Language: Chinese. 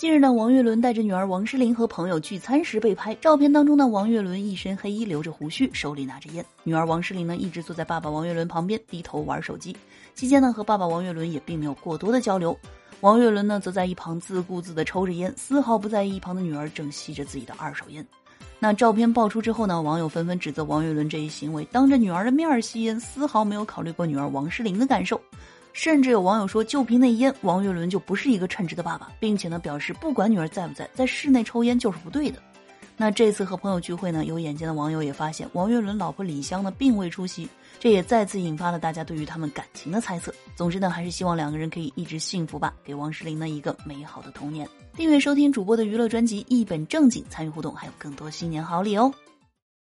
近日呢，王岳伦带着女儿王诗龄和朋友聚餐时被拍。照片当中呢，王岳伦一身黑衣，留着胡须，手里拿着烟。女儿王诗龄呢，一直坐在爸爸王岳伦旁边，低头玩手机。期间呢，和爸爸王岳伦也并没有过多的交流。王岳伦呢，则在一旁自顾自地抽着烟，丝毫不在意一旁的女儿正吸着自己的二手烟。那照片爆出之后呢，网友纷纷指责王岳伦这一行为，当着女儿的面吸烟，丝毫没有考虑过女儿王诗龄的感受。甚至有网友说，就凭那烟，王岳伦就不是一个称职的爸爸，并且呢表示，不管女儿在不在，在室内抽烟就是不对的。那这次和朋友聚会呢，有眼尖的网友也发现，王岳伦老婆李湘呢并未出席，这也再次引发了大家对于他们感情的猜测。总之呢，还是希望两个人可以一直幸福吧，给王诗龄呢一个美好的童年。订阅收听主播的娱乐专辑，一本正经，参与互动，还有更多新年好礼哦。